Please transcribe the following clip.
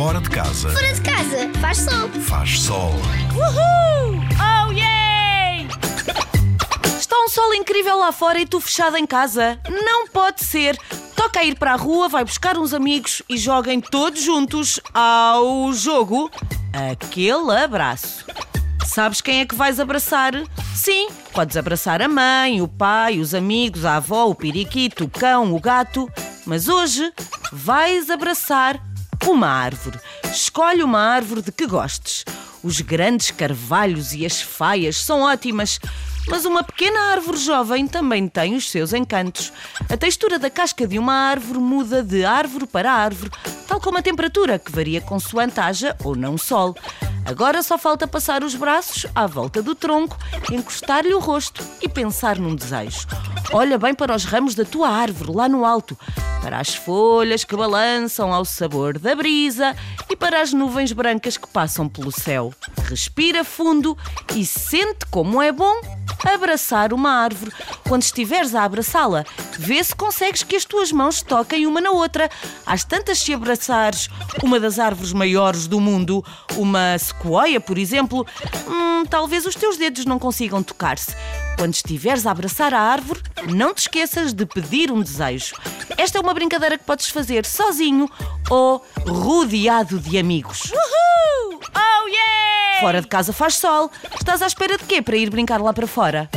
Fora de casa Fora de casa, faz sol. faz sol. Uhul! Oh yeah! Está um sol incrível lá fora e tu fechado em casa? Não pode ser! Toca a ir para a rua, vai buscar uns amigos e joguem todos juntos ao jogo aquele abraço. Sabes quem é que vais abraçar? Sim, podes abraçar a mãe, o pai, os amigos, a avó, o periquito, o cão, o gato. Mas hoje vais abraçar uma árvore. Escolhe uma árvore de que gostes. Os grandes carvalhos e as faias são ótimas, mas uma pequena árvore jovem também tem os seus encantos. A textura da casca de uma árvore muda de árvore para árvore, tal como a temperatura, que varia consoante haja ou não sol. Agora só falta passar os braços à volta do tronco, encostar-lhe o rosto e pensar num desejo. Olha bem para os ramos da tua árvore, lá no alto, para as folhas que balançam ao sabor da brisa e para as nuvens brancas que passam pelo céu. Respira fundo e sente como é bom abraçar uma árvore. Quando estiveres a abraçá-la, vê se consegues que as tuas mãos toquem uma na outra. Às tantas, se abraçares uma das árvores maiores do mundo, uma sequoia, por exemplo, hum, talvez os teus dedos não consigam tocar-se. Quando estiveres a abraçar a árvore, não te esqueças de pedir um desejo. Esta é uma brincadeira que podes fazer sozinho ou rodeado de amigos. Uhul! Oh yeah! Fora de casa faz sol. Estás à espera de quê para ir brincar lá para fora?